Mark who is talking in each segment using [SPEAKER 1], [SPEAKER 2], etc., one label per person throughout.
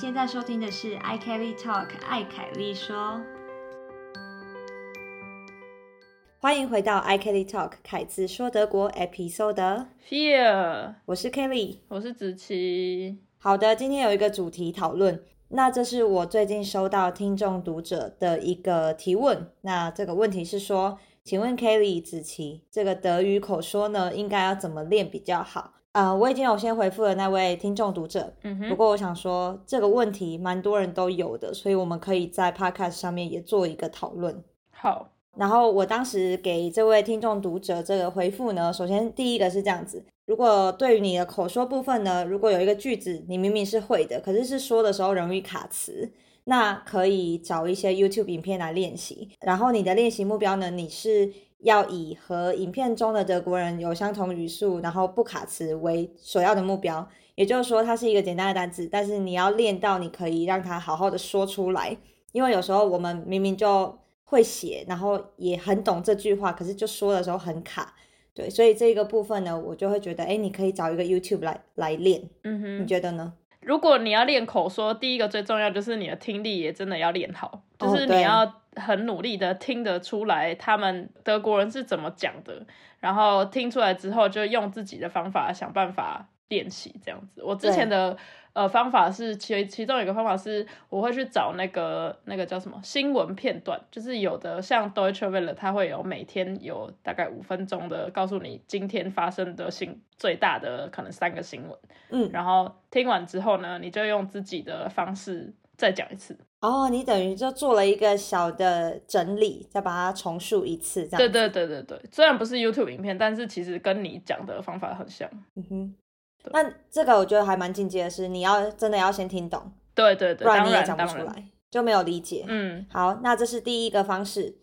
[SPEAKER 1] 现在收听的是 i Kelly Talk 艾凯丽说，
[SPEAKER 2] 欢迎回到 i Kelly Talk 凯子说德国 Episode。
[SPEAKER 3] Fear，
[SPEAKER 2] 我是 Kelly。
[SPEAKER 3] 我是子琪。
[SPEAKER 2] 好的，今天有一个主题讨论，那这是我最近收到听众读者的一个提问。那这个问题是说，请问 Kelly 子琪，这个德语口说呢，应该要怎么练比较好？啊、我已经有先回复了那位听众读者，不
[SPEAKER 3] 嗯哼，不
[SPEAKER 2] 过我想说这个问题蛮多人都有的，所以我们可以在 Podcast 上面也做一个讨论。
[SPEAKER 3] 好，
[SPEAKER 2] 然后我当时给这位听众读者这个回复呢，首先第一个是这样子：如果对于你的口说部分呢，如果有一个句子你明明是会的，可是是说的时候容易卡词，那可以找一些 YouTube 影片来练习。然后你的练习目标呢，你是要以和影片中的德国人有相同语速，然后不卡词为首要的目标。也就是说，它是一个简单的单词，但是你要练到你可以让它好好的说出来。因为有时候我们明明就会写，然后也很懂这句话，可是就说的时候很卡，对，所以这个部分呢，我就会觉得，哎，你可以找一个 YouTube 来来练，
[SPEAKER 3] 嗯哼，你
[SPEAKER 2] 觉得呢？
[SPEAKER 3] 如果你要练口说，第一个最重要就是你的听力也真的要练好，
[SPEAKER 2] 哦
[SPEAKER 3] 就是你要很努力的听得出来他们德国人是怎么讲的，然后听出来之后就用自己的方法想办法练习这样子。我之前的呃方法是其其中有一个方法是我会去找那个那个叫什么新闻片段，就是有的像 Deutsche Welle 它会有每天有大概五分钟的告诉你今天发生的新最大的可能三个新闻。
[SPEAKER 2] 嗯，
[SPEAKER 3] 然后听完之后呢，你就用自己的方式再讲一次。
[SPEAKER 2] 哦，你等于就做了一个小的整理，再把它重述一次，这样。
[SPEAKER 3] 对对对对对，虽然不是 YouTube 影片，但是其实跟你讲的方法很像。
[SPEAKER 2] 嗯哼。那这个我觉得还蛮进阶的是，你要真的要先听懂，
[SPEAKER 3] 对对对，
[SPEAKER 2] 不然你也讲不出来，就没有理解。
[SPEAKER 3] 嗯
[SPEAKER 2] 好，那这是第一个方式。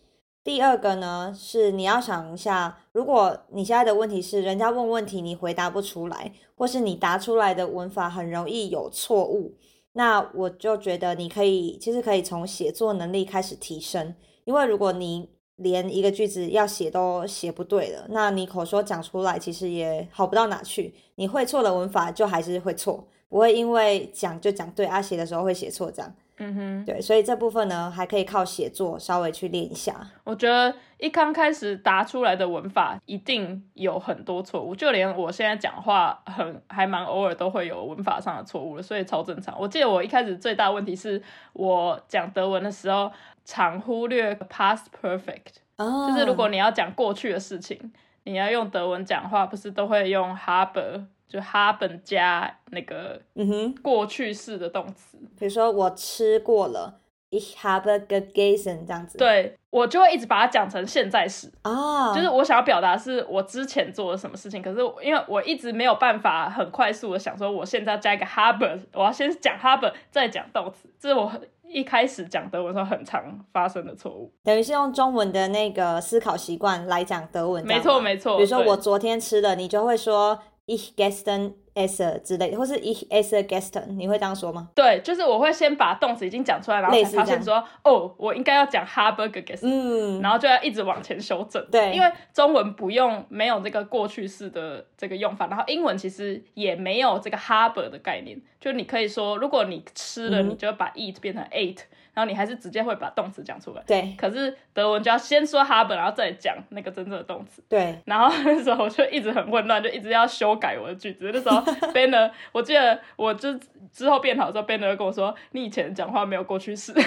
[SPEAKER 2] 第二个呢，是你要想一下，如果你现在的问题是人家问问题你回答不出来，或是你答出来的文法很容易有错误，那我就觉得你可以，其实可以从写作能力开始提升。因为如果你连一个句子要写都写不对了，那你口说讲出来其实也好不到哪去。你会错的文法就还是会错，不会因为讲就讲对啊，写的时候会写错这样。
[SPEAKER 3] 嗯哼，
[SPEAKER 2] 对，所以这部分呢，还可以靠写作稍微去练一下。
[SPEAKER 3] 我觉得一刚开始答出来的文法一定有很多错误，就连我现在讲话很还蛮偶尔都会有文法上的错误的，所以超正常。我记得我一开始最大的问题是我讲德文的时候常忽略 past perfect。
[SPEAKER 2] 哦
[SPEAKER 3] 就是如果你要讲过去的事情，你要用德文讲话，不是都会用 haben 就 haben 加那个
[SPEAKER 2] 嗯哼，
[SPEAKER 3] 过去式的动词。
[SPEAKER 2] 比如说我吃过了，ich habe gegessen 这样子。，
[SPEAKER 3] 对我就会一直把它讲成现在时，
[SPEAKER 2] 啊，
[SPEAKER 3] 就是我想要表达是我之前做了什么事情，可是因为我一直没有办法很快速的想说我现在要加一个 haben，我要先讲 haben 再讲动词，这是我一开始讲德文的时候很常发生的错误。
[SPEAKER 2] 等于是用中文的那个思考习惯来讲德文这
[SPEAKER 3] 没错没错，
[SPEAKER 2] 比如说我昨天吃的，你就会说 ich gestern esse 之类，或是 ich esse gestern，你会这样说吗？
[SPEAKER 3] 对，就是我会先把动词已经讲出来，然后才发现说，哦，我应该要讲 haben gegessen，、
[SPEAKER 2] 嗯，
[SPEAKER 3] 然后就要一直往前修正。
[SPEAKER 2] 对。
[SPEAKER 3] 因为中文不用没有这个过去式的这个用法，然后英文其实也没有这个 haben 的概念，就你可以说，如果你吃了，
[SPEAKER 2] 嗯。
[SPEAKER 3] 你就把 eat 变成 ate，然后你还是直接会把动词讲出来。
[SPEAKER 2] 对
[SPEAKER 3] 可是德文就要先说 haben，然后再讲那个真正的动词。
[SPEAKER 2] 对，
[SPEAKER 3] 然后那时候我就一直很混乱，就一直要修改我的句子。那时候 Banner，我记得我就之后变好之后，Banner 就跟我说：“你以前讲话没有过去式。”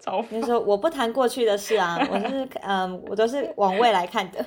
[SPEAKER 3] 超
[SPEAKER 2] 你就说我不谈过去的事啊，我是 嗯，我都是往未来看的。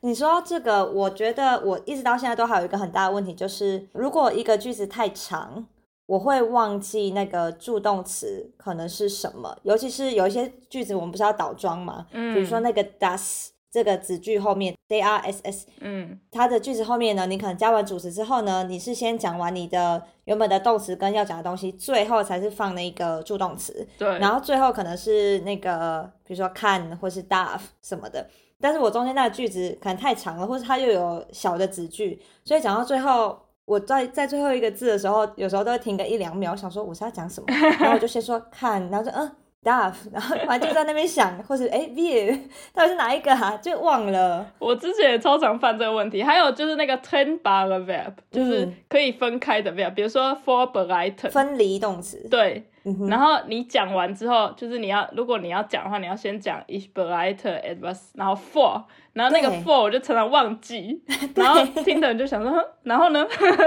[SPEAKER 2] 你说到这个，我觉得我一直到现在都还有一个很大的问题，就是如果一个句子太长，我会忘记那个助动词可能是什么，尤其是有一些句子我们不是要倒装嘛，
[SPEAKER 3] 嗯
[SPEAKER 2] 比如说那个 does 这个子句后面 they are s s，
[SPEAKER 3] 嗯。
[SPEAKER 2] 它的句子后面呢，你可能加完主词之后呢，你是先讲完你的原本的动词跟要讲的东西，最后才是放那个助动词。
[SPEAKER 3] 对，
[SPEAKER 2] 然后最后可能是那个，比如说看或是 darf 什么的，但是我中间那个句子可能太长了，或是它又有小的子句，所以讲到最后，我在在最后一个字的时候，有时候都会停个一两秒，想说我是要讲什么，然后我就先说 看，然后就嗯，Duff，然后反正就在那边想，或是哎 Beer 到底是哪一个啊？就忘了。
[SPEAKER 3] 我之前也超常犯这个问题，还有就是那个 ten bar 的 verb，就是
[SPEAKER 2] 嗯
[SPEAKER 3] 可以分开的 verb，比如说 for b e r e i t e n
[SPEAKER 2] 分离动词。
[SPEAKER 3] 对，
[SPEAKER 2] 嗯，
[SPEAKER 3] 然后你讲完之后，就是你要，如果你要讲的话，你要先讲 ich bereite etwas，然后 for，然后那个 for 我就常常忘记，然后听的人就想说，然后呢？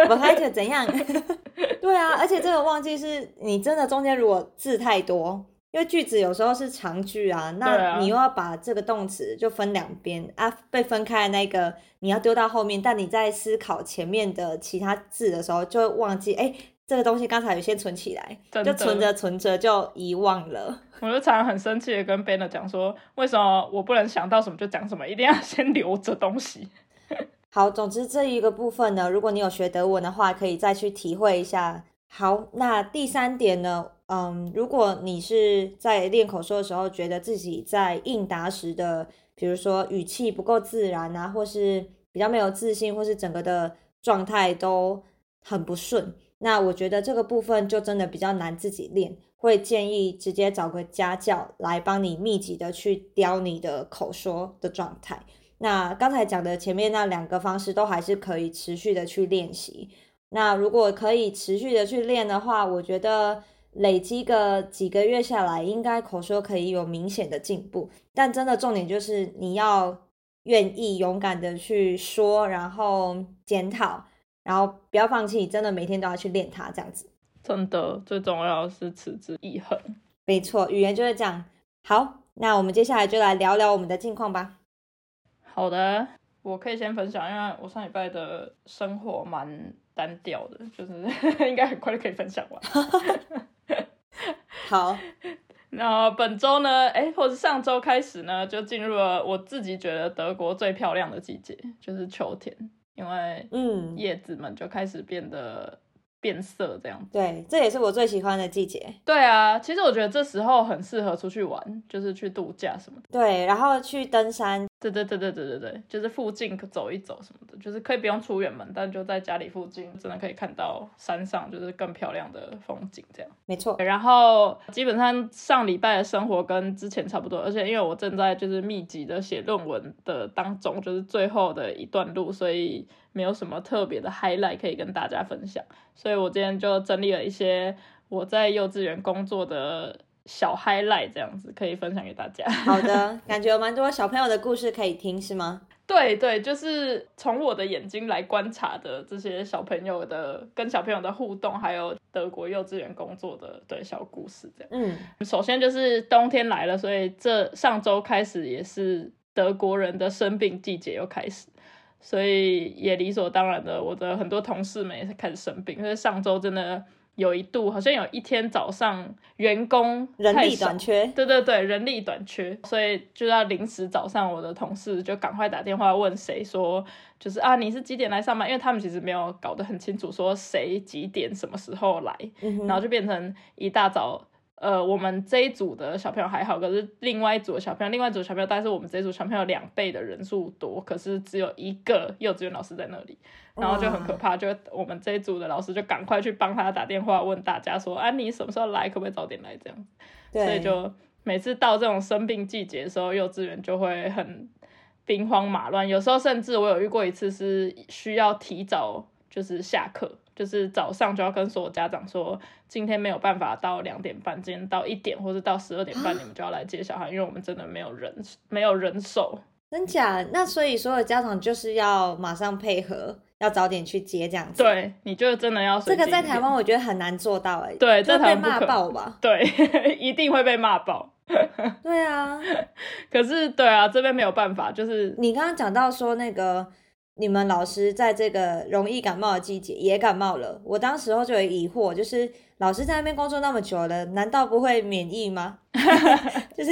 [SPEAKER 2] 我开始怎样？对啊，而且这个忘记是你真的中间如果字太多，因为句子有时候是长句啊，那
[SPEAKER 3] 啊
[SPEAKER 2] 你又要把这个动词就分两边啊，被分开的那个你要丢到后面，但你在思考前面的其他字的时候，就会忘记哎。这个东西刚才有先存起来，就存着存着就遗忘了。
[SPEAKER 3] 我就常常很生气的跟 Banner 讲说，为什么我不能想到什么就讲什么，一定要先留着东西。
[SPEAKER 2] 好，总之这一个部分呢，如果你有学德文的话，可以再去体会一下。好，那第三点呢，嗯，如果你是在练口说的时候，觉得自己在应答时的，比如说语气不够自然啊，或是比较没有自信，或是整个的状态都很不顺，那我觉得这个部分就真的比较难自己练，会建议直接找个家教来帮你密集的去雕你的口说的状态。那刚才讲的前面那两个方式都还是可以持续的去练习。那如果可以持续的去练的话，我觉得累积个几个月下来，应该口说可以有明显的进步。但真的重点就是你要愿意勇敢的去说，然后检讨，然后不要放弃，真的每天都要去练它，这样子。
[SPEAKER 3] 真的，最重要的是持之以恒。
[SPEAKER 2] 没错，语言就是这样。好，那我们接下来就来聊聊我们的近况吧。
[SPEAKER 3] 好的，我可以先分享，因为我上礼拜的生活蛮单调的，就是 应该很快就可以分享完。
[SPEAKER 2] 好，
[SPEAKER 3] 那本周呢，哎，或者上周开始呢，就进入了我自己觉得德国最漂亮的季节，就是秋天，因为
[SPEAKER 2] 嗯，
[SPEAKER 3] 叶子们就开始变得变色这样子。
[SPEAKER 2] 对，这也是我最喜欢的季节。
[SPEAKER 3] 对啊，其实我觉得这时候很适合出去玩，就是去度假什么的。
[SPEAKER 2] 对，然后去登山，
[SPEAKER 3] 对对对对对对对，就是附近走一走什么的，就是可以不用出远门，但就在家里附近，真的可以看到山上就是更漂亮的风景这样。
[SPEAKER 2] 没错。
[SPEAKER 3] 然后基本上上礼拜的生活跟之前差不多，而且因为我正在就是密集的写论文的当中，就是最后的一段路，所以没有什么特别的 highlight 可以跟大家分享。所以我今天就整理了一些我在幼稚园工作的小 highlight，这样子可以分享给大家。
[SPEAKER 2] 好的，感觉有蛮多小朋友的故事可以听，是吗？
[SPEAKER 3] 对对，就是从我的眼睛来观察的这些小朋友的跟小朋友的互动，还有德国幼稚园工作的对小故事这样。
[SPEAKER 2] 嗯，
[SPEAKER 3] 首先就是冬天来了，所以这上周开始也是德国人的生病季节又开始，所以也理所当然的，我的很多同事们也是开始生病。所以上周真的有一度，好像有一天早上员工
[SPEAKER 2] 人力短缺，
[SPEAKER 3] 对对对，人力短缺，所以就要临时早上我的同事就赶快打电话问谁说，就是啊你是几点来上班？因为他们其实没有搞得很清楚，说谁几点什么时候来，
[SPEAKER 2] 嗯
[SPEAKER 3] 然后就变成一大早。呃，我们这一组的小朋友还好，可是另外一组的小朋友，另外一组的小朋友但是我们这一组小朋友两倍的人数多，可是只有一个幼稚园老师在那里，然后就很可怕，就我们这一组的老师就赶快去帮他打电话问大家说，啊你什么时候来，可不可以早点来这样子。所以就每次到这种生病季节的时候，幼稚园就会很兵荒马乱。有时候甚至我有遇过一次是需要提早就是下课，就是早上就要跟所有家长说，今天没有办法到两点半，今天到一点或者到十二点半，你们就要来接小孩，因为我们真的没有人没有人手。
[SPEAKER 2] 真假？那所以所有家长就是要马上配合，要早点去接这样子。，
[SPEAKER 3] 对，你就真的要
[SPEAKER 2] 这个在台湾我觉得很难做到哎、
[SPEAKER 3] 对在
[SPEAKER 2] 就被骂爆吧？
[SPEAKER 3] 对 一定会被骂爆。
[SPEAKER 2] 对啊，
[SPEAKER 3] 可是对啊，这边没有办法，就是
[SPEAKER 2] 你刚刚讲到说那个你们老师在这个容易感冒的季节也感冒了，我当时候就有疑惑，就是老师在那边工作那么久了，难道不会免疫吗？就是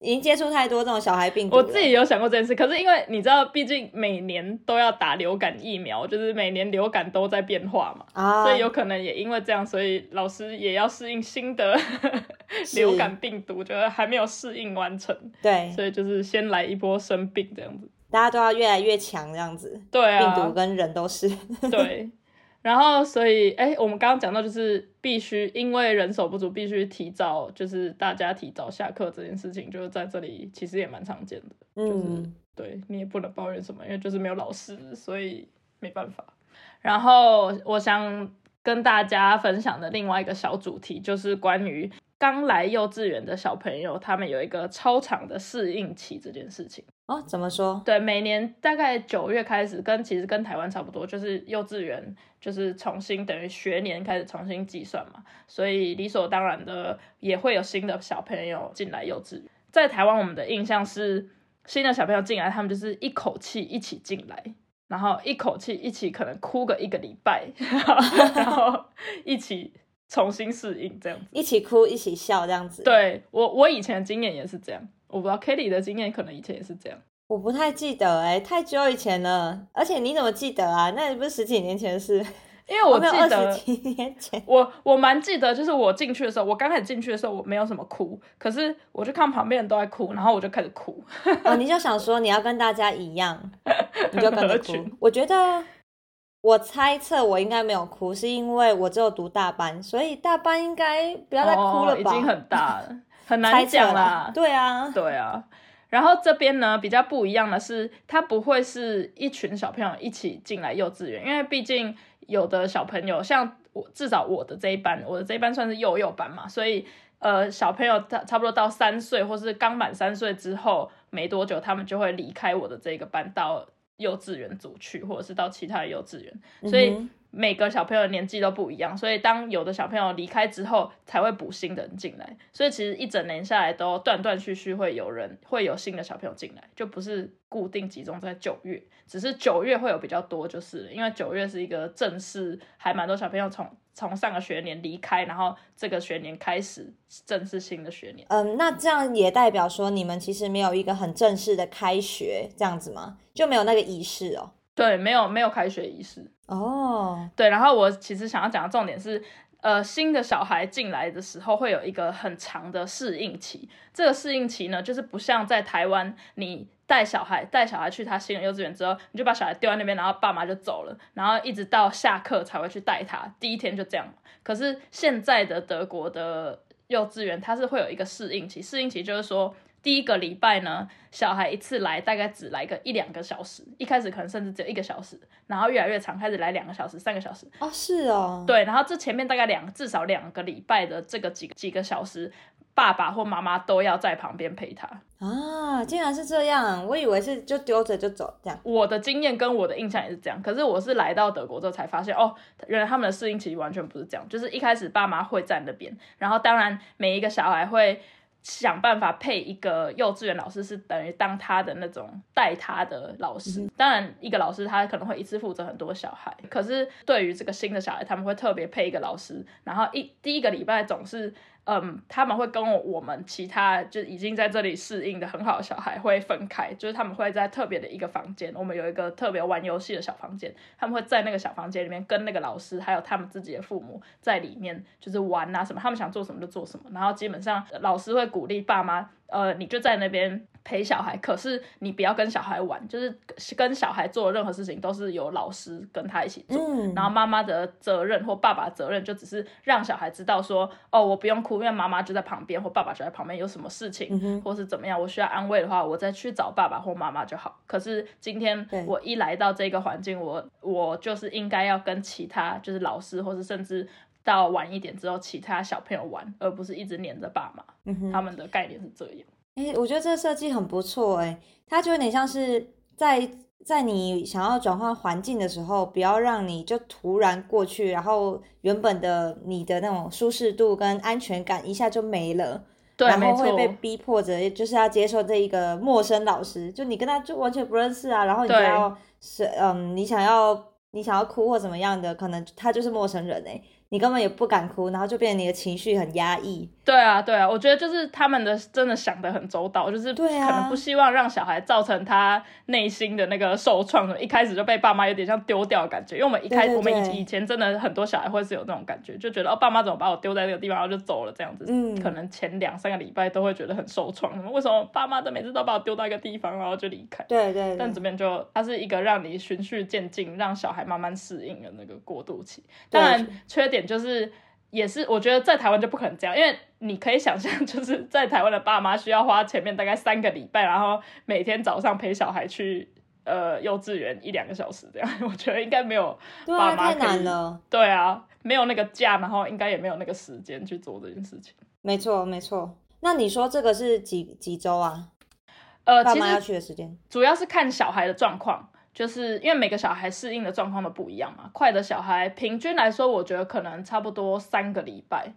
[SPEAKER 2] 已经接触太多这种小孩病毒。
[SPEAKER 3] 我自己有想过这件事，可是因为你知道，毕竟每年都要打流感疫苗，就是每年流感都在变化嘛，
[SPEAKER 2] 啊，
[SPEAKER 3] 所以有可能也因为这样，所以老师也要适应新的 流感病毒，就是还没有适应完成，
[SPEAKER 2] 对，
[SPEAKER 3] 所以就是先来一波生病这样子。
[SPEAKER 2] 大家都要越来越强这样子，
[SPEAKER 3] 对啊，
[SPEAKER 2] 病毒跟人都是。
[SPEAKER 3] 对。然后，所以，哎，我们刚刚讲到，就是必须因为人手不足，必须提早，就是大家提早下课这件事情，就是在这里其实也蛮常见的。嗯，对你也不能抱怨什么，因为就是没有老师，所以没办法。然后，我想跟大家分享的另外一个小主题，就是关于。刚来幼稚园的小朋友，他们有一个超长的适应期这件事情
[SPEAKER 2] 哦。怎么说？
[SPEAKER 3] 对，每年大概九月开始，跟其实跟台湾差不多，就是幼稚园就是重新等于学年开始重新计算嘛，所以理所当然的也会有新的小朋友进来幼稚园。在台湾，我们的印象是新的小朋友进来，他们就是一口气一起进来，然后一口气一起可能哭个一个礼拜，然后一起。重新适应这样子，
[SPEAKER 2] 一起哭一起笑这样子。
[SPEAKER 3] 对我，我以前的经验也是这样。我不知道 Kitty 的经验可能以前也是这样。
[SPEAKER 2] 我不太记得哎，太久以前了。而且你怎么记得啊？那也不是十几年前的事。
[SPEAKER 3] 因为我记得
[SPEAKER 2] 十几年前，
[SPEAKER 3] 我我蛮记得，就是我进去的时候，我刚开始进去的时候，我没有什么哭，可是我就看旁边人都在哭，然后我就开始哭。
[SPEAKER 2] 哦，你就想说你要跟大家一样，你就跟着哭。我觉得。我猜测我应该没有哭，是因为我只有读大班，所以大班应该不要再哭了吧？
[SPEAKER 3] 已经很大了，很难讲啦。
[SPEAKER 2] 对啊，
[SPEAKER 3] 对啊。然后这边呢比较不一样的是，他不会是一群小朋友一起进来幼稚园，因为毕竟有的小朋友像我，至少我的这一班，我的这一班算是幼幼班嘛，所以呃小朋友差差不多到三岁或是刚满三岁之后没多久，他们就会离开我的这个班到。幼稚园组去，或者是到其他的幼稚园，所以每个小朋友年纪都不一样，所以当有的小朋友离开之后，才会补新的人进来。所以其实一整年下来都断断续续会有人会有新的小朋友进来，就不是固定集中在九月，只是九月会有比较多，就是因为九月是一个正式，还蛮多小朋友从。从上个学年离开，然后这个学年开始正式新的学年。
[SPEAKER 2] 嗯，那这样也代表说你们其实没有一个很正式的开学这样子吗？就没有那个仪式哦？
[SPEAKER 3] 对，没有没有开学仪式
[SPEAKER 2] 哦。
[SPEAKER 3] 对，然后我其实想要讲的重点是，呃，新的小孩进来的时候会有一个很长的适应期。这个适应期呢，就是不像在台湾你。带小孩带小孩去他新的幼稚园之后，你就把小孩丢在那边，然后爸妈就走了，然后一直到下课才会去带他。第一天就这样。可是现在的德国的幼稚园，它是会有一个适应期。适应期就是说，第一个礼拜呢，小孩一次来大概只来个一两个小时，一开始可能甚至只有一个小时，然后越来越长，开始来两个小时、三个小时。
[SPEAKER 2] 哦，是哦。
[SPEAKER 3] 对，然后这前面大概两至少两个礼拜的这个几几个小时。爸爸或妈妈都要在旁边陪他
[SPEAKER 2] 啊！竟然是这样，我以为是就丢着就走这样。
[SPEAKER 3] 我的经验跟我的印象也是这样，可是我是来到德国之后才发现，哦，原来他们的适应期完全不是这样。就是一开始爸妈会在那边，然后当然每一个小孩会想办法配一个幼稚园老师，是等于当他的那种带他的老师。当然一个老师他可能会一次负责很多小孩，可是对于这个新的小孩，他们会特别配一个老师，然后一第一个礼拜总是。嗯，他们会跟我们其他就已经在这里适应的很好的小孩会分开，就是他们会在特别的一个房间，我们有一个特别玩游戏的小房间，他们会在那个小房间里面跟那个老师还有他们自己的父母在里面就是玩啊什么，他们想做什么就做什么，然后基本上老师会鼓励爸妈。呃，你就在那边陪小孩，可是你不要跟小孩玩，就是跟小孩做任何事情都是由老师跟他一起做，然后妈妈的责任或爸爸责任就只是让小孩知道说，哦，我不用哭，因为妈妈就在旁边或爸爸就在旁边，有什么事情或是怎么样，我需要安慰的话，我再去找爸爸或妈妈就好。可是今天我一来到这个环境，我我就是应该要跟其他就是老师或是甚至到晚一点之后其他小朋友玩，而不是一直黏着爸妈。他们的概念是这样，
[SPEAKER 2] 哎，我觉得这个设计很不错，哎，它就有点像是在在你想要转换环境的时候，不要让你就突然过去，然后原本的你的那种舒适度跟安全感一下就没了，
[SPEAKER 3] 对，
[SPEAKER 2] 然后会被逼迫着就是要接受这一个陌生老师，就你跟他就完全不认识啊，然后你要是嗯，你想要你想要哭或怎么样的，可能他就是陌生人哎。你根本也不敢哭，然后就变成你的情绪很压抑。
[SPEAKER 3] 对啊，对啊，我觉得就是他们的真的想的很周到，就是可能不希望让小孩造成他内心的那个受创，一开始就被爸妈有点像丢掉的感觉。因为我们一开我们以以前真的很多小孩会是有那种感觉，就觉得哦，爸妈怎么把我丢在这个地方，然后就走了这样子。
[SPEAKER 2] 嗯
[SPEAKER 3] 可能前两三个礼拜都会觉得很受创，为什么爸妈都每次都把我丢到一个地方，然后就离开？
[SPEAKER 2] 对对对，
[SPEAKER 3] 但这边就它是一个让你循序渐进，让小孩慢慢适应的那个过渡期。当然，缺点就是也是我觉得在台湾就不可能这样，因为你可以想象，就是在台湾的爸妈需要花前面大概三个礼拜，然后每天早上陪小孩去呃幼稚园一两个小时这样。我觉得应该没有爸妈可以
[SPEAKER 2] 难了。
[SPEAKER 3] 对啊，没有那个假，然后应该也没有那个时间去做这件事情。
[SPEAKER 2] 没错没错。那你说这个是几几周啊？
[SPEAKER 3] 呃，其
[SPEAKER 2] 爸妈要去的时间？
[SPEAKER 3] 主要是看小孩的状况，就是因为每个小孩适应的状况都不一样嘛。快的小孩平均来说，我觉得可能差不多三个礼拜，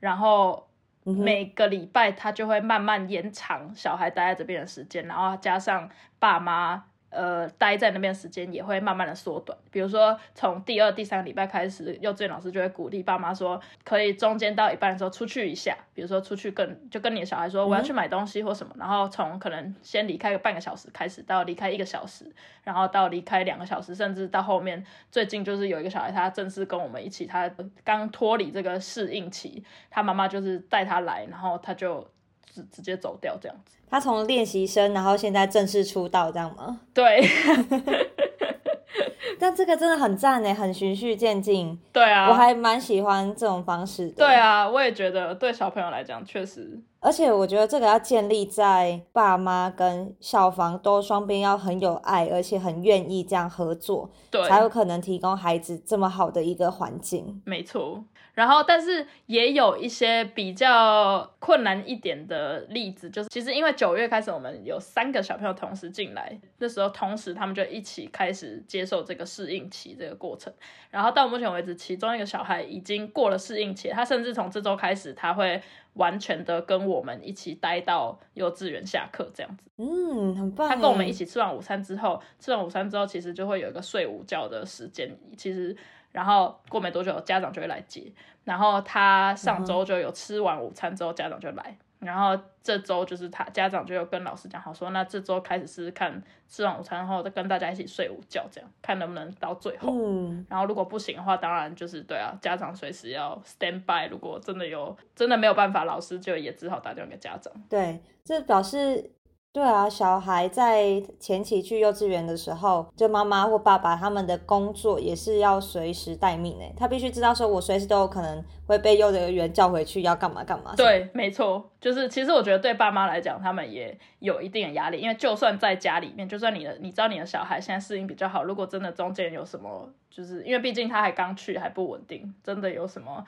[SPEAKER 3] 然后每个礼拜他就会慢慢延长小孩待在这边的时间，然后加上爸妈。呃，待在那边时间也会慢慢的缩短。比如说，从第二、第三个礼拜开始，幼稚园老师就会鼓励爸妈说，可以中间到一半的时候出去一下，比如说出去跟就跟你的小孩说我要去买东西或什么，然后从可能先离开个半个小时开始，到离开一个小时，然后到离开两个小时，甚至到后面最近就是有一个小孩他正式跟我们一起，他刚脱离这个适应期，他妈妈就是带他来，然后他就直直接走掉这样子。
[SPEAKER 2] 他从练习生，然后现在正式出道，这样吗？
[SPEAKER 3] 对
[SPEAKER 2] 但这个真的很赞呢，很循序渐进。
[SPEAKER 3] 对啊，
[SPEAKER 2] 我还蛮喜欢这种方式的。
[SPEAKER 3] 对啊，我也觉得对小朋友来讲确实
[SPEAKER 2] 而且我觉得这个要建立在爸妈跟校方都双边要很有爱，而且很愿意这样合作，
[SPEAKER 3] 对，
[SPEAKER 2] 才有可能提供孩子这么好的一个环境。
[SPEAKER 3] 没错，然后但是也有一些比较困难一点的例子，就是其实因为九月开始，我们有三个小朋友同时进来，那时候同时他们就一起开始接受这个适应期这个过程。然后到目前为止，其中一个小孩已经过了适应期，他甚至从这周开始，他会完全的跟我们一起待到幼稚园下课这样子。
[SPEAKER 2] 嗯，很棒。
[SPEAKER 3] 他跟我们一起吃完午餐之后，吃完午餐之后，其实就会有一个睡午觉的时间。其实，然后过没多久，家长就会来接。然后他上周就有吃完午餐之后，家长就来。然后这周就是他家长就有跟老师讲好说，那这周开始试试看吃完午餐后再跟大家一起睡午觉，这样看能不能到最后。
[SPEAKER 2] 嗯，
[SPEAKER 3] 然后如果不行的话，当然就是对啊，家长随时要 stand by。如果真的有真的没有办法，老师就也只好打电话给家长。
[SPEAKER 2] 对，这表示。对啊，小孩在前期去幼稚园的时候，就妈妈或爸爸他们的工作也是要随时待命诶，他必须知道说，我随时都有可能会被幼儿园叫回去，要干嘛干嘛。
[SPEAKER 3] 对，没错，就是其实我觉得对爸妈来讲，他们也有一定的压力，因为就算在家里面，就算你的你知道你的小孩现在适应比较好，如果真的中间有什么，就是因为毕竟他还刚去还不稳定，真的有什么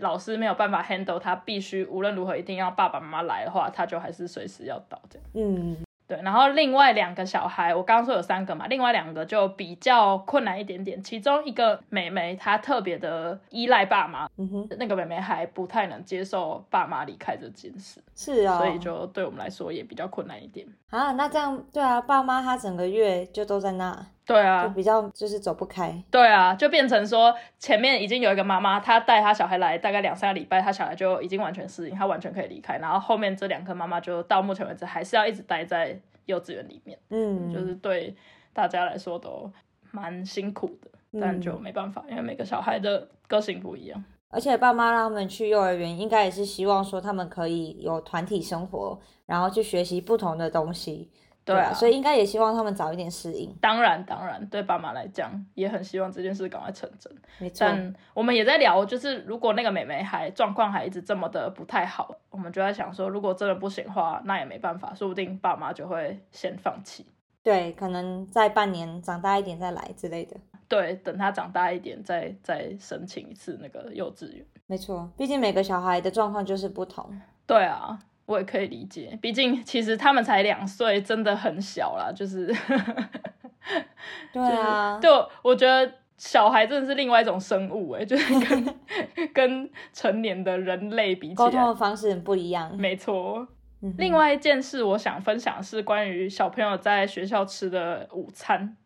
[SPEAKER 3] 老师没有办法 handle，他必须无论如何一定要爸爸妈妈来的话，他就还是随时要到这样。
[SPEAKER 2] 嗯，
[SPEAKER 3] 对，然后另外两个小孩，我刚刚说有三个嘛，另外两个就比较困难一点点。其中一个妹妹她特别的依赖爸妈，
[SPEAKER 2] 嗯哼，
[SPEAKER 3] 那个妹妹还不太能接受爸妈离开这件事，
[SPEAKER 2] 是啊、哦，
[SPEAKER 3] 所以就对我们来说也比较困难一点。
[SPEAKER 2] 啊，那这样对啊，爸妈他整个月就都在那，就
[SPEAKER 3] 对啊，就
[SPEAKER 2] 比较就是走不开。
[SPEAKER 3] 对啊，就变成说前面已经有一个妈妈，她带她小孩来大概两三个礼拜，她小孩就已经完全适应，她完全可以离开。然后后面这两个妈妈就到目前为止还是要一直待在幼稚园里面，
[SPEAKER 2] 嗯，
[SPEAKER 3] 就是对大家来说都蛮辛苦的，但就没办法，因为每个小孩的个性不一样。
[SPEAKER 2] 而且爸妈让他们去幼儿园，应该也是希望说他们可以有团体生活，然后去学习不同的东西。
[SPEAKER 3] 对啊，
[SPEAKER 2] 所以应该也希望他们早一点适应。
[SPEAKER 3] 当然，当然，对爸妈来讲也很希望这件事赶快成真。
[SPEAKER 2] 没错，
[SPEAKER 3] 但我们也在聊，就是如果那个妹妹还状况还一直这么的不太好，我们就在想说，如果真的不行的话，那也没办法，说不定爸妈就会先放弃。
[SPEAKER 2] 对，可能在半年长大一点再来之类的。
[SPEAKER 3] 对，等他长大一点再再申请一次那个幼稚园。
[SPEAKER 2] 没错，毕竟每个小孩的状况就是不同。
[SPEAKER 3] 对啊，我也可以理解，毕竟其实他们才两岁，真的很小啦，就是。
[SPEAKER 2] 对啊，
[SPEAKER 3] 对，我觉得小孩真的是另外一种生物，哎，就是跟 跟成年的人类比起
[SPEAKER 2] 沟通，的方式很不一样。
[SPEAKER 3] 没错。
[SPEAKER 2] 嗯
[SPEAKER 3] 另外一件事，我想分享是关于小朋友在学校吃的午餐。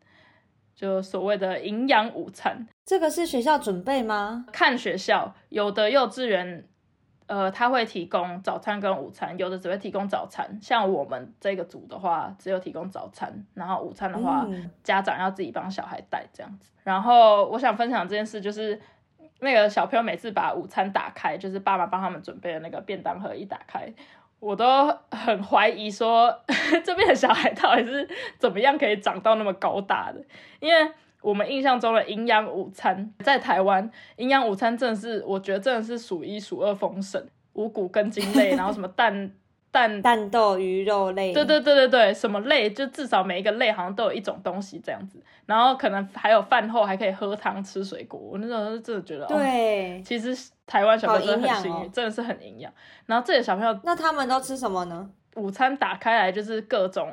[SPEAKER 3] 就所谓的营养午餐。
[SPEAKER 2] 这个是学校准备吗？
[SPEAKER 3] 看学校，有的幼稚园，呃，他会提供早餐跟午餐，有的只会提供早餐。像我们这个组的话，只有提供早餐，然后午餐的话，
[SPEAKER 2] 嗯
[SPEAKER 3] 家长要自己帮小孩带这样子。然后我想分享这件事，就是那个小朋友每次把午餐打开，就是爸爸帮他们准备的那个便当盒一打开，我都很怀疑说 这边的小孩到底是怎么样可以长到那么高大的，因为。我们印象中的营养午餐，在台湾营养午餐真的是，我觉得真的是数一数二丰盛，五谷根茎类，然后什么蛋 蛋
[SPEAKER 2] 蛋豆、鱼肉类，
[SPEAKER 3] 对对对对对，什么类就至少每一个类好像都有一种东西这样子，然后可能还有饭后还可以喝汤吃水果，我那时候是真的觉得，哦，
[SPEAKER 2] 对。
[SPEAKER 3] 其实台湾小朋友真的很幸运，真的是很营养。然后这些小朋友
[SPEAKER 2] 那他们都吃什么呢？
[SPEAKER 3] 午餐打开来就是各种，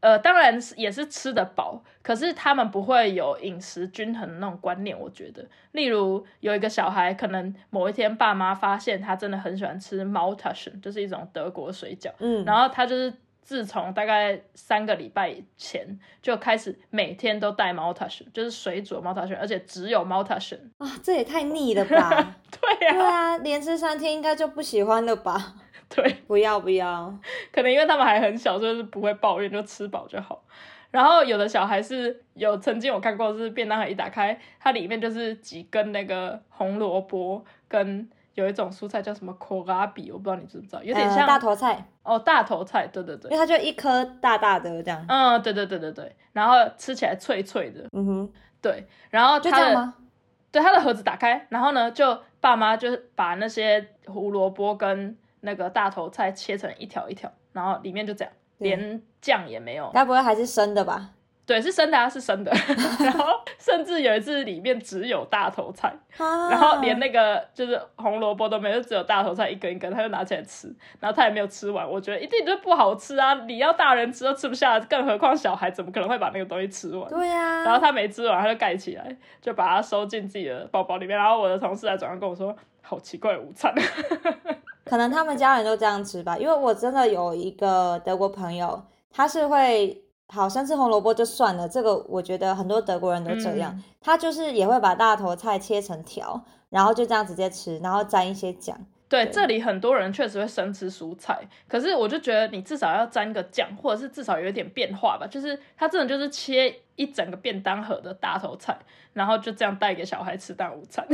[SPEAKER 3] 呃，当然是也是吃得饱，可是他们不会有饮食均衡的那种观念。我觉得，例如有一个小孩，可能某一天爸妈发现他真的很喜欢吃 Maltaschen，就是一种德国水饺，
[SPEAKER 2] 嗯，
[SPEAKER 3] 然后他就是自从大概三个礼拜前就开始每天都带 Maltaschen，就是水煮的 Maltaschen，而且只有 Maltaschen。
[SPEAKER 2] 啊，这也太腻了吧？
[SPEAKER 3] 对呀、
[SPEAKER 2] 对啊，连吃三天应该就不喜欢了吧？
[SPEAKER 3] 对，
[SPEAKER 2] 不要不要，
[SPEAKER 3] 可能因为他们还很小，所以是不会抱怨，就吃饱就好。然后有的小孩是有曾经我看过，是便当盒一打开，它里面就是几根那个红萝卜跟有一种蔬菜叫什么 kohlrabi，我不知道你知不知道，有点
[SPEAKER 2] 呃
[SPEAKER 3] 像、
[SPEAKER 2] 大头菜，
[SPEAKER 3] 哦大头菜，对对对，
[SPEAKER 2] 因为它就一颗大大的这样。
[SPEAKER 3] 嗯对对对对对，然后吃起来脆脆的，
[SPEAKER 2] 嗯哼，
[SPEAKER 3] 对，然后
[SPEAKER 2] 就这样吗？
[SPEAKER 3] 对，它的盒子打开，然后呢，就爸妈就是把那些胡萝卜跟那个大头菜切成一条一条，然后里面就这样，
[SPEAKER 2] 对
[SPEAKER 3] 连酱也没有。
[SPEAKER 2] 该不会还是生的吧？
[SPEAKER 3] 对，是生的啊，是生的。然后甚至有一次里面只有大头菜，
[SPEAKER 2] 啊
[SPEAKER 3] 然后连那个就是红萝卜都没有，就只有大头菜一根一根，他就拿起来吃，然后他也没有吃完。我觉得一定就不好吃啊！你要大人吃都吃不下，更何况小孩，怎么可能会把那个东西吃完？
[SPEAKER 2] 对呀、
[SPEAKER 3] 然后他没吃完，他就盖起来，就把它收进自己的包包里面。然后我的同事来转上跟我说：“好奇怪的午餐。
[SPEAKER 2] 可能他们家人都这样吃吧，因为我真的有一个德国朋友，他是会好生吃红萝卜就算了，这个我觉得很多德国人都这样，
[SPEAKER 3] 嗯
[SPEAKER 2] 他就是也会把大头菜切成条，然后就这样直接吃，然后沾一些酱。
[SPEAKER 3] 对，
[SPEAKER 2] 对
[SPEAKER 3] 这里很多人确实会生吃蔬菜，可是我就觉得你至少要沾个酱，或者是至少有一点变化吧。就是他这种就是切一整个便当盒的大头菜，然后就这样带给小孩吃当午餐。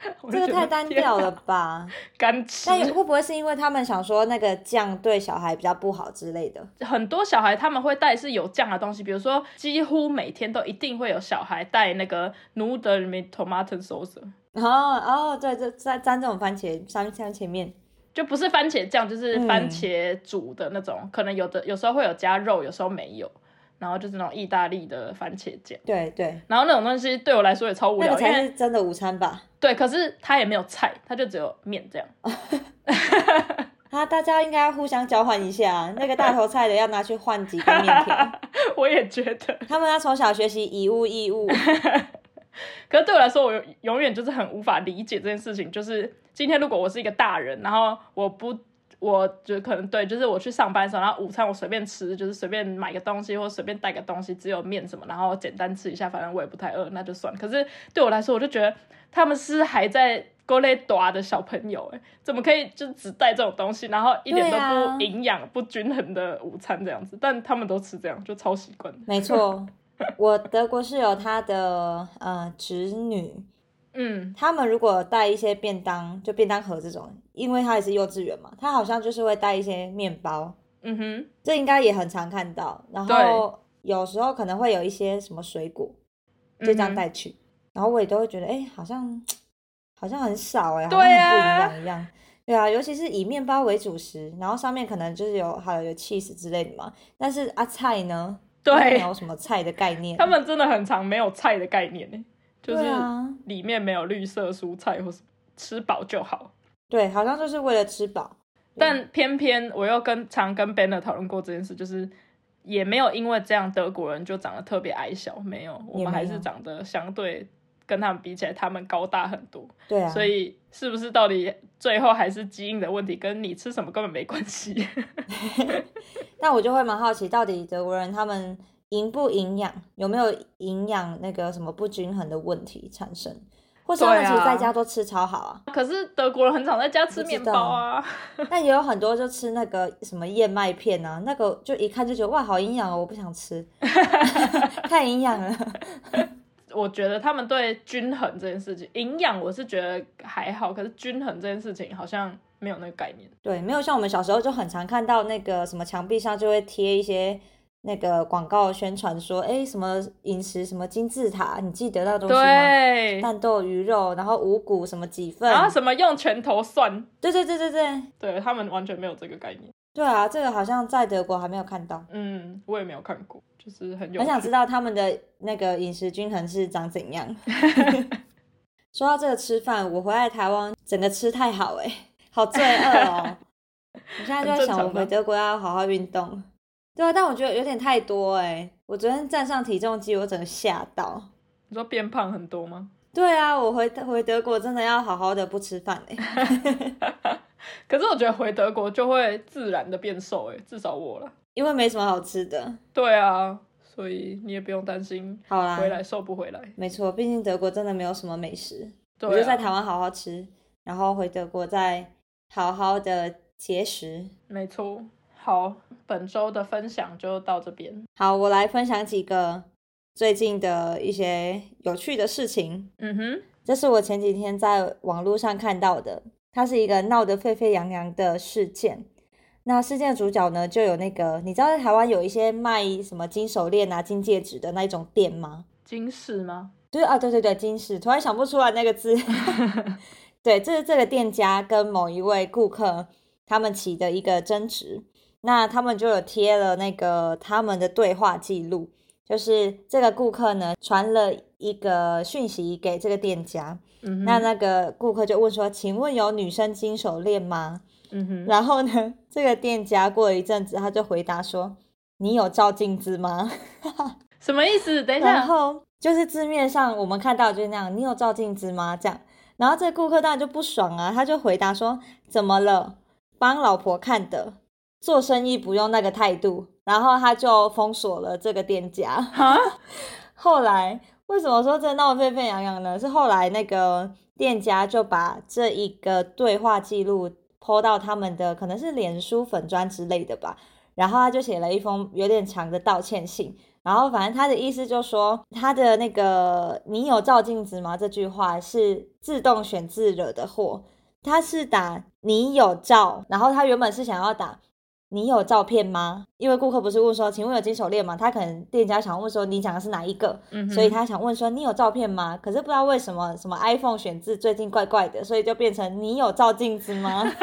[SPEAKER 2] 这个太单调了，吧？
[SPEAKER 3] 干吃。
[SPEAKER 2] 但会不会是因为他们想说那个酱对小孩比较不好之类的？
[SPEAKER 3] 很多小孩他们会带是有酱的东西，比如说几乎每天都一定会有小孩带那个 noodle 里面 tomato sauce，
[SPEAKER 2] 哦哦，对，这沾沾这种番茄番番茄面，
[SPEAKER 3] 就不是番茄酱，就是番
[SPEAKER 2] 嗯
[SPEAKER 3] 茄煮的那种，可能有的有时候会有加肉，有时候没有，然后就是那种意大利的番茄酱，
[SPEAKER 2] 对对，
[SPEAKER 3] 然后那种东西对我来说也超无聊，
[SPEAKER 2] 那个才是真的午餐吧？
[SPEAKER 3] 对，可是它也没有菜，它就只有面这样。
[SPEAKER 2] 啊，大家应该互相交换一下，那个大头菜的要拿去换几根面条。
[SPEAKER 3] 我也觉得，
[SPEAKER 2] 他们要从小学习以物易物，
[SPEAKER 3] 可是对我来说，我永永远就是很无法理解这件事情。就是今天如果我是一个大人，然后我不，我就可能对，就是我去上班的时候，然后午餐我随便吃，就是随便买个东西或随便带个东西，只有面什么，然后简单吃一下，反正我也不太饿，那就算。可是对我来说，我就觉得他们是还在。勾勒短的小朋友，哎，怎么可以就只带这种东西，然后一点都不营养、不均衡的午餐这样子？但他们都吃这样，就超习惯的。
[SPEAKER 2] 没错。我德国室友他的呃侄女，
[SPEAKER 3] 嗯，
[SPEAKER 2] 他们如果带一些便当，就便当盒这种，因为他也是幼稚园嘛，他好像就是会带一些面包，
[SPEAKER 3] 嗯哼，
[SPEAKER 2] 这应该也很常看到。然后有时候可能会有一些什么水果，就这样带去。然后我也都会觉得，哎、好像 好像很少哎、好像不营
[SPEAKER 3] 啊
[SPEAKER 2] 养一样。对啊，尤其是以面包为主食，然后上面可能就是有还有有 cheese 之类的嘛。但是啊菜呢，对没，有什么菜的概念。
[SPEAKER 3] 他们真的很常没有菜的概念呢，就是里面没有绿色蔬菜或是吃饱就好。
[SPEAKER 2] 对，好像就是为了吃饱。
[SPEAKER 3] 但偏偏我又跟常跟 Banner 讨论过这件事，就是也没有因为这样德国人就长得特别矮小，没有，我们还是长得相对跟他们比起来，他们高大很多。
[SPEAKER 2] 对啊，
[SPEAKER 3] 所以是不是到底最后还是基因的问题，跟你吃什么根本没关系？
[SPEAKER 2] 那我就会蛮好奇，到底德国人他们营不营养，有没有营养那个什么不均衡的问题产生，或是他们其实在家都吃超好啊，
[SPEAKER 3] 可是德国人很常在家吃面包啊，
[SPEAKER 2] 但也有很多就吃那个什么燕麦片啊，那个就一看就觉得哇好营养哦，我不想吃，太营养了。
[SPEAKER 3] 我觉得他们对均衡这件事情，营养我是觉得还好，可是均衡这件事情好像没有那个概念。
[SPEAKER 2] 对，没有像我们小时候就很常看到那个什么墙壁上就会贴一些那个广告宣传说，哎，什么饮食什么金字塔，你记得那东西吗？
[SPEAKER 3] 对，
[SPEAKER 2] 蛋豆鱼肉，然后五谷什么几份？
[SPEAKER 3] 然后什么用拳头算，
[SPEAKER 2] 对对对对对，
[SPEAKER 3] 对他们完全没有这个概念。
[SPEAKER 2] 对啊，这个好像在德国还没有看到，
[SPEAKER 3] 嗯，我也没有看过，就是很有
[SPEAKER 2] 很想知道他们的那个饮食均衡是长怎样。说到这个吃饭，我回来台湾整个吃太好哎、好罪恶哦！我现在就在想，我回德国要好好运动。对啊，但我觉得有点太多哎、我昨天站上体重机，我整个吓到。
[SPEAKER 3] 你说变胖很多吗？
[SPEAKER 2] 对啊，我回回德国真的要好好的不吃饭哎、
[SPEAKER 3] 可是我觉得回德国就会自然的变瘦，哎，至少我了。
[SPEAKER 2] 因为没什么好吃的。
[SPEAKER 3] 对啊，所以你也不用担心
[SPEAKER 2] 好啦，
[SPEAKER 3] 回来瘦不回来。
[SPEAKER 2] 没错，毕竟德国真的没有什么美食，
[SPEAKER 3] 对、啊，
[SPEAKER 2] 我就在台湾好好吃，然后回德国再好好的节食。
[SPEAKER 3] 没错。好，本周的分享就到这边。
[SPEAKER 2] 好，我来分享几个最近的一些有趣的事情。
[SPEAKER 3] 嗯哼，
[SPEAKER 2] 这是我前几天在网络上看到的，它是一个闹得沸沸扬扬的事件。那事件的主角呢，就有那个你知道在台湾有一些卖什么金手链啊、金戒指的那一种店吗？
[SPEAKER 3] 金饰吗？
[SPEAKER 2] 对啊，对对对，金饰，突然想不出来那个字。对，这是这个店家跟某一位顾客他们起的一个争执，那他们就有贴了那个他们的对话记录，就是这个顾客呢传了一个讯息给这个店家，
[SPEAKER 3] 嗯哼，
[SPEAKER 2] 那那个顾客就问说：“请问有女生金手链吗？”
[SPEAKER 3] 嗯哼，
[SPEAKER 2] 然后呢，这个店家过了一阵子，他就回答说：“你有照镜子吗？”
[SPEAKER 3] 什么意思？等一下
[SPEAKER 2] 然
[SPEAKER 3] 下，
[SPEAKER 2] 后就是字面上我们看到就是那样，你有照镜子吗？这样，然后这个顾客当然就不爽啊，他就回答说：“怎么了？帮老婆看的，做生意不用那个态度。”然后他就封锁了这个店家。
[SPEAKER 3] 哈，
[SPEAKER 2] 后来为什么说这闹得沸沸扬扬呢？是后来那个店家就把这一个对话记录 PO 到他们的可能是脸书粉砖之类的吧，然后他就写了一封有点长的道歉信。然后反正他的意思就说，他的那个“你有照镜子吗”这句话是自动选字惹的祸，他是打“你有照”，然后他原本是想要打“你有照片吗”？因为顾客不是问说“请问有金手链吗”，他可能店家想问说你讲的是哪一个，
[SPEAKER 3] 嗯，
[SPEAKER 2] 所以他想问说你有照片吗？可是不知道为什么什么 iPhone 选字最近怪怪的，所以就变成你有照镜子吗？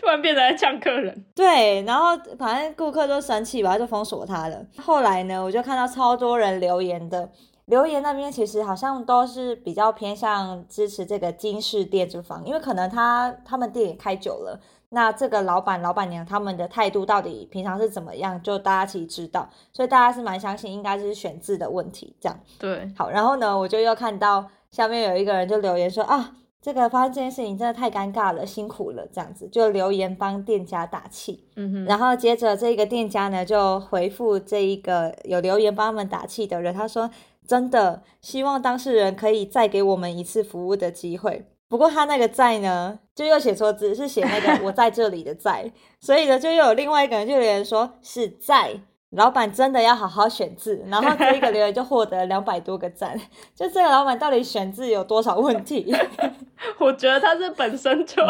[SPEAKER 3] 突然变成在呛客人。
[SPEAKER 2] 对，然后反正顾客就生气吧，就封锁他了。后来呢，我就看到超多人留言的，留言那边其实好像都是比较偏向支持这个金饰店这方，因为可能他他们店也开久了，那这个老板老板娘他们的态度到底平常是怎么样，就大家其实知道，所以大家是蛮相信应该是选字的问题这样。
[SPEAKER 3] 对，
[SPEAKER 2] 好，然后呢，我就又看到下面有一个人就留言说啊，这个发生这件事情真的太尴尬了，辛苦了，这样子就留言帮店家打气。
[SPEAKER 3] 嗯哼，
[SPEAKER 2] 然后接着这个店家呢就回复这一个有留言帮他们打气的人，他说真的希望当事人可以再给我们一次服务的机会。不过他那个在呢，就又写错字，是写那个我在这里的在，所以呢，就又有另外一个人就留言说是在。老板真的要好好选字，然后这一个留言就获得两百多个赞，就这个老板到底选字有多少问题？
[SPEAKER 3] 我觉得他是本身就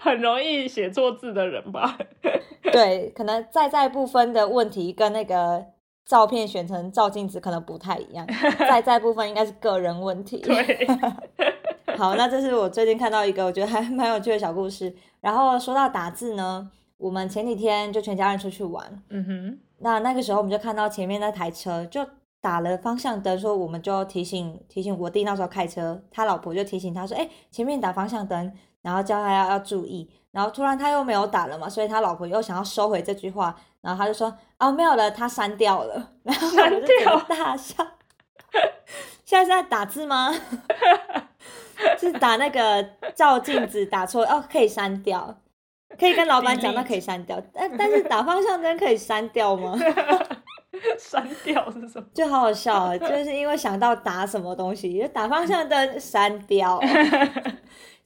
[SPEAKER 3] 很容易写错字的人吧。
[SPEAKER 2] 对，可能在在部分的问题跟那个照片选成照镜子可能不太一样，在在部分应该是个人问题。
[SPEAKER 3] 对，
[SPEAKER 2] 好，那这是我最近看到一个我觉得还蛮有趣的小故事。然后说到打字呢，我们前几天就全家人出去玩，
[SPEAKER 3] 嗯哼，
[SPEAKER 2] 那那个时候我们就看到前面那台车就打了方向灯，说我们就提醒提醒我弟那时候开车，他老婆就提醒他说，哎、前面打方向灯，然后叫他要要注意。然后突然他又没有打了嘛，所以他老婆又想要收回这句话，然后他就说啊没有了，他删掉了。然后我
[SPEAKER 3] 删
[SPEAKER 2] 就整
[SPEAKER 3] 掉
[SPEAKER 2] 个大笑。现在是在打字吗？是打那个照镜子打错哦，可以删掉，可以跟老板讲，那可以删掉。但但是打方向灯可以删掉吗？
[SPEAKER 3] 删掉是什么？
[SPEAKER 2] 就好好笑啊，就是因为想到打什么东西，就打方向灯删掉，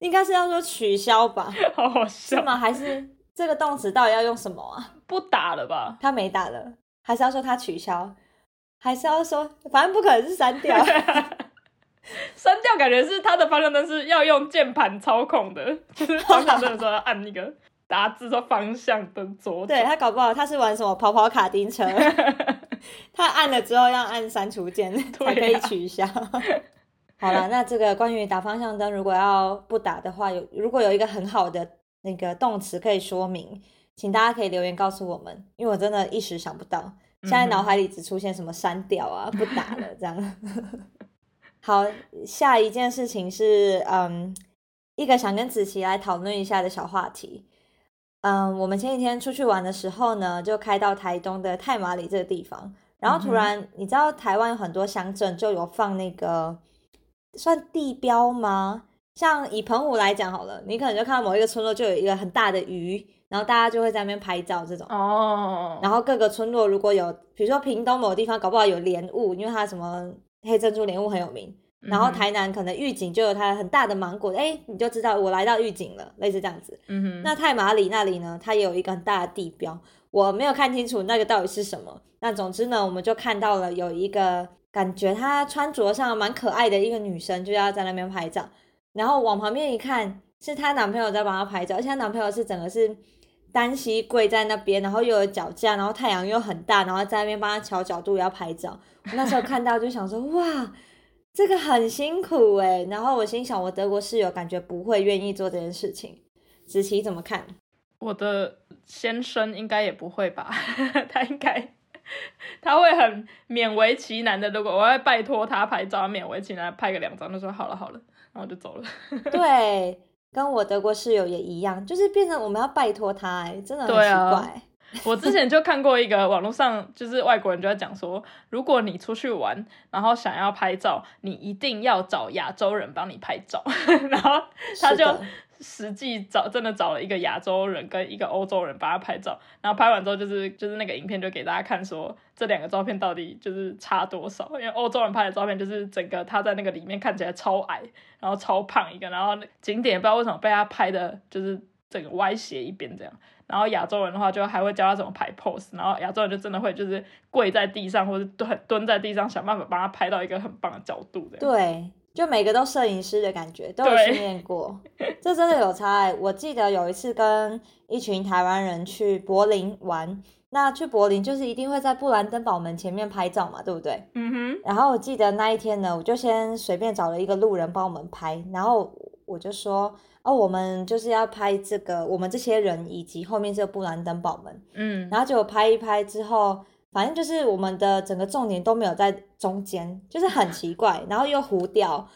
[SPEAKER 2] 应该是要说取消吧？
[SPEAKER 3] 好好笑
[SPEAKER 2] 是吗？还是这个动词到底要用什么啊？
[SPEAKER 3] 不打了吧？
[SPEAKER 2] 他没打了，还是要说他取消？还是要说，反正不可能是删掉。
[SPEAKER 3] 删掉感觉是他的方向灯是要用键盘操控的，就是方向灯的时候要按那个打字说方向灯左
[SPEAKER 2] 对他搞不好他是玩什么跑跑卡丁车，他按了之后要按删除键才可以取消。好了，那这个关于打方向灯，如果要不打的话，有如果有一个很好的那个动词可以说明，请大家可以留言告诉我们，因为我真的一时想不到，现在脑海里只出现什么删掉啊、不打了这样。好，下一件事情是，嗯，一个想跟子琪来讨论一下的小话题。嗯，我们前几天出去玩的时候呢，就开到台东的太麻里这个地方，然后突然，你知道台湾有很多乡镇就有放那个算地标吗？像以澎湖来讲好了，你可能就看到某一个村落就有一个很大的鱼，然后大家就会在那边拍照这种。
[SPEAKER 3] 哦，
[SPEAKER 2] 然后各个村落如果有，比如说屏东某个地方搞不好有莲雾，因为它什么黑珍珠莲雾很有名。然后台南可能玉井就有它很大的芒果，哎，你就知道我来到玉井了，类似这样子。
[SPEAKER 3] 嗯哼，
[SPEAKER 2] 那太马里那里呢，它也有一个很大的地标，我没有看清楚那个到底是什么。那总之呢，我们就看到了有一个感觉她穿着上蛮可爱的一个女生，就要在那边拍照。然后往旁边一看，是她男朋友在帮她拍照，而且她男朋友是整个是单膝跪在那边，然后又有脚架，然后太阳又很大，然后在那边帮她调角度要拍照。我那时候看到就想说，哇，这个很辛苦哎。然后我心想，我德国室友感觉不会愿意做这件事情。子琪怎么看？
[SPEAKER 3] 我的先生应该也不会吧？他应该 他会很勉为其难的。如果我要拜托他拍照，勉为其难拍个两张，他说好了好了，然后就走了。
[SPEAKER 2] 对，跟我德国室友也一样，就是变成我们要拜托他，哎，真的很奇怪。
[SPEAKER 3] 我之前就看过一个网络上，就是外国人就在讲说，如果你出去玩，然后想要拍照，你一定要找亚洲人帮你拍照。然后他就实际找真的找了一个亚洲人跟一个欧洲人帮他拍照，然后拍完之后就是就是那个影片就给大家看说这两个照片到底就是差多少，因为欧洲人拍的照片就是整个他在那个里面看起来超矮，然后超胖一个，然后景点也不知道为什么被他拍的就是整个歪斜一边这样。然后亚洲人的话，就还会教他怎么拍 pose，然后亚洲人就真的会就是跪在地上或者蹲蹲在地上，想办法帮他拍到一个很棒的角度这样。
[SPEAKER 2] 对，就每个都摄影师的感觉，都有
[SPEAKER 3] 对
[SPEAKER 2] 训练过，这真的有差哎。我记得有一次跟一群台湾人去柏林玩，那去柏林就是一定会在布兰登堡门前面拍照嘛，对不对？
[SPEAKER 3] 嗯哼，
[SPEAKER 2] 然后我记得那一天呢，我就先随便找了一个路人帮我们拍，然后我就说，哦，我们就是要拍这个，我们这些人以及后面这个布兰登堡门。
[SPEAKER 3] 嗯，
[SPEAKER 2] 然后结果拍一拍之后，反正就是我们的整个重点都没有在中间，就是很奇怪，然后又糊掉。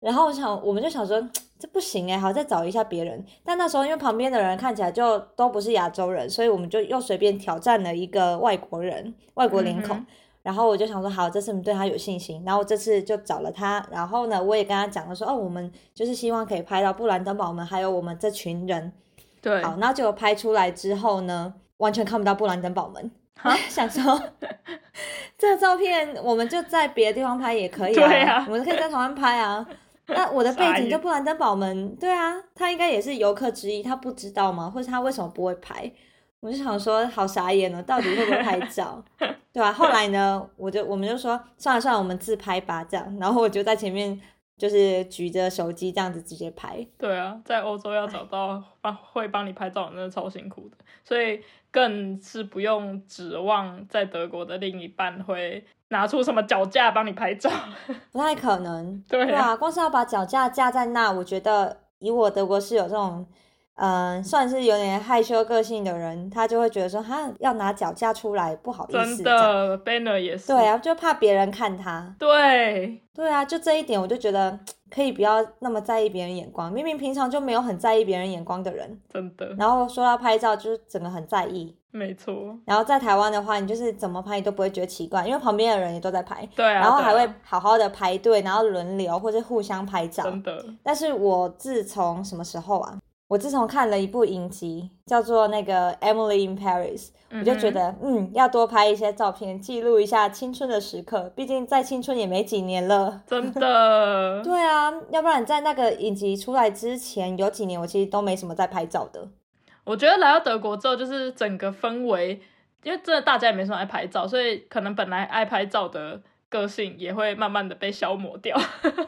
[SPEAKER 2] 然后我想，我们就想说 这不行哎，好再找一下别人。但那时候因为旁边的人看起来就都不是亚洲人，所以我们就又随便挑战了一个外国人，外国脸孔。
[SPEAKER 3] 嗯
[SPEAKER 2] 然后我就想说，好，这次我们对他有信心。然后这次就找了他，然后呢，我也跟他讲了说，哦，我们就是希望可以拍到布兰登堡门，还有我们这群人。
[SPEAKER 3] 对，
[SPEAKER 2] 好，然后结果拍出来之后呢，完全看不到布兰登堡门。想说 这个照片我们就在别的地方拍也可以啊，
[SPEAKER 3] 对啊
[SPEAKER 2] 我们可以在台湾拍啊。那我的背景就布兰登堡门，对啊，他应该也是游客之一，他不知道吗？或者他为什么不会拍？我就想说，好傻眼哦，到底会不会拍照？对吧、后来呢，我就我们就说，算了算了，我们自拍吧，这样。然后我就在前面就是举着手机这样子直接拍。
[SPEAKER 3] 对啊，在欧洲要找到帮会帮你拍照，真的超辛苦的，所以更是不用指望在德国的另一半会拿出什么脚架帮你拍照。
[SPEAKER 2] 不太可能，
[SPEAKER 3] 对啊
[SPEAKER 2] 啊，光是要把脚架架在那，我觉得以我德国室友这种，嗯、算是有点害羞个性的人，他就会觉得说，他要拿脚架出来，不好意思，
[SPEAKER 3] 真，的，Banner 也是。
[SPEAKER 2] 对啊，就怕别人看他，
[SPEAKER 3] 对，
[SPEAKER 2] 对啊，就这一点，我就觉得可以不要那么在意别人眼光，明明平常就没有很在意别人眼光的人，
[SPEAKER 3] 真的，
[SPEAKER 2] 然后说到拍照，就是整个很在意。
[SPEAKER 3] 没错。
[SPEAKER 2] 然后在台湾的话，你就是怎么拍你都不会觉得奇怪，因为旁边的人也都在拍，
[SPEAKER 3] 对啊，
[SPEAKER 2] 然后还会好好的排队，然后轮流或者互相拍照。
[SPEAKER 3] 真的，
[SPEAKER 2] 但是我自从什么时候啊？我自从看了一部影集，叫做那个《Emily in Paris》，我就觉得，嗯，要多拍一些照片，记录一下青春的时刻。毕竟在青春也没几年了。
[SPEAKER 3] 真的。
[SPEAKER 2] 对啊，要不然在那个影集出来之前，有几年我其实都没什么在拍照的。
[SPEAKER 3] 我觉得来到德国之后，就是整个氛围，因为真的大家也没什么爱拍照，所以可能本来爱拍照的个性也会慢慢的被消磨掉。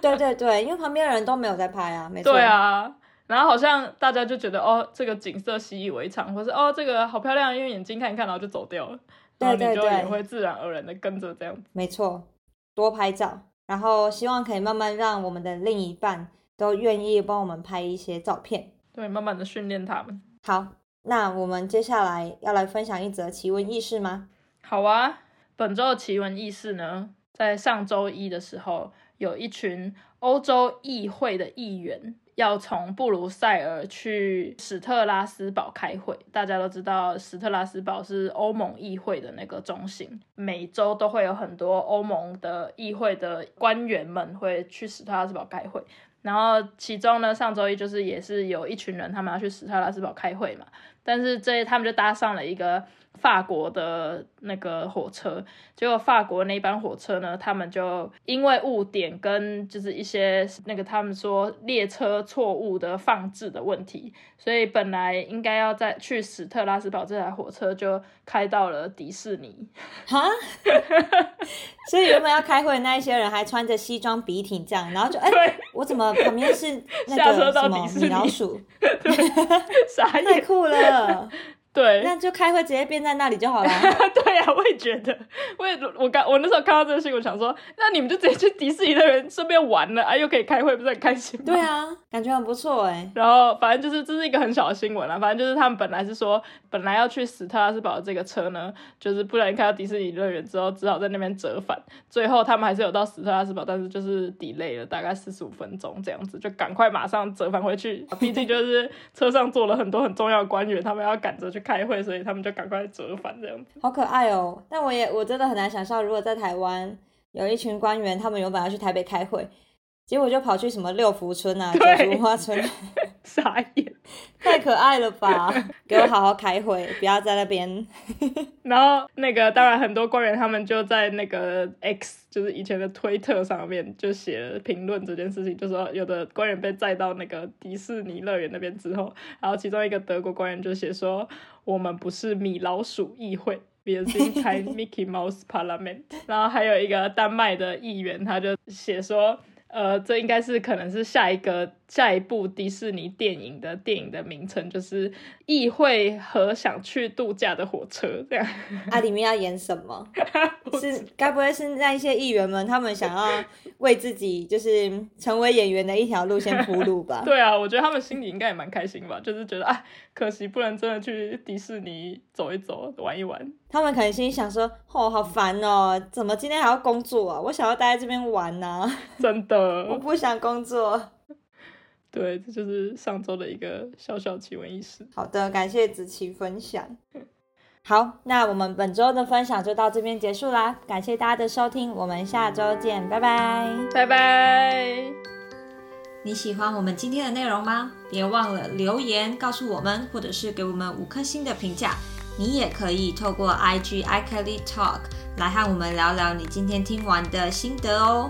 [SPEAKER 2] 对对对，因为旁边的人都没有在拍啊，没错。
[SPEAKER 3] 对啊。然后好像大家就觉得哦，这个景色习以为常，或是哦，这个好漂亮，用眼睛看一看，然后就走掉了。
[SPEAKER 2] 对对对，
[SPEAKER 3] 就也会自然而然的跟着这样。
[SPEAKER 2] 没错，多拍照，然后希望可以慢慢让我们的另一半都愿意帮我们拍一些照片。
[SPEAKER 3] 对，慢慢的训练他们。
[SPEAKER 2] 好，那我们接下来要来分享一则奇闻异事吗？
[SPEAKER 3] 好啊，本周的奇闻异事呢，在上周一的时候，有一群欧洲议会的议员。要从布鲁塞尔去史特拉斯堡开会。大家都知道，史特拉斯堡是欧盟议会的那个中心，每周都会有很多欧盟的议会的官员们会去史特拉斯堡开会。然后其中呢，上周一就是也是有一群人，他们要去史特拉斯堡开会嘛。但是这他们就搭上了一个。法国的那个火车，结果法国那班火车呢，他们就因为误点跟就是一些那个他们说列车错误的放置的问题，所以本来应该要在去史特拉斯堡这台火车就开到了迪士尼，哈，
[SPEAKER 2] 所以原本要开会的那一些人还穿着西装笔挺这样，然后就哎，我怎么旁边是那个 什么米老鼠，太酷了。
[SPEAKER 3] 对，
[SPEAKER 2] 那就开会直接变在那里就好了。
[SPEAKER 3] 对呀，我也觉得。我也我刚我那时候看到这个新闻，想说，那你们就直接去迪士尼乐园顺便玩了，啊，又可以开会，不是很开心吗？
[SPEAKER 2] 对啊，感觉很不错哎。
[SPEAKER 3] 然后反正就是这是一个很小的新闻啊，反正就是他们本来是说，本来要去史特拉斯堡的这个车呢，就是不然开到迪士尼乐园之后，只好在那边折返。最后他们还是有到史特拉斯堡，但是就是 delay 了大概四十五分钟这样子，就赶快马上折返回去。毕竟就是车上坐了很多很重要的官员，他们要赶着去。开会，所以他们就赶快折返这样。
[SPEAKER 2] 好可爱哦！但我也我真的很难想象，如果在台湾有一群官员，他们原本要去台北开会，结果就跑去什么六福村啊、九福花村，
[SPEAKER 3] 傻眼，
[SPEAKER 2] 太可爱了吧！给我好好开会，不要在那边。
[SPEAKER 3] 然后那个当然很多官员他们就在那个 X，就是以前的推特上面就写了评论这件事情，就说有的官员被载到那个迪士尼乐园那边之后，然后其中一个德国官员就写说。我们不是米老鼠议会，we are Mickey Mouse Parliament。然后还有一个丹麦的议员，他就写说，呃，这应该是可能是下一个。下一部迪士尼电影的电影的名称就是《议会和想去度假的火车》这样。
[SPEAKER 2] 啊，里面要演什么？是该不会是那一些议员们他们想要为自己就是成为演员的一条路线铺路吧？
[SPEAKER 3] 对啊，我觉得他们心里应该也蛮开心吧，就是觉得啊，可惜不能真的去迪士尼走一走、玩一玩。
[SPEAKER 2] 他们可能心里想说：“哦，好烦哦，怎么今天还要工作啊？我想要待在这边玩呢。”
[SPEAKER 3] 真的，
[SPEAKER 2] 我不想工作。
[SPEAKER 3] 对，这就是上周的一个小小奇闻异事。
[SPEAKER 2] 好的，感谢子琪分享。好，那我们本周的分享就到这边结束啦，感谢大家的收听，我们下周见，拜拜，
[SPEAKER 3] 拜拜。
[SPEAKER 1] 你喜欢我们今天的内容吗？别忘了留言告诉我们，或者是给我们五颗星的评价。你也可以透过 IG iKelly Talk 来和我们聊聊你今天听完的心得哦。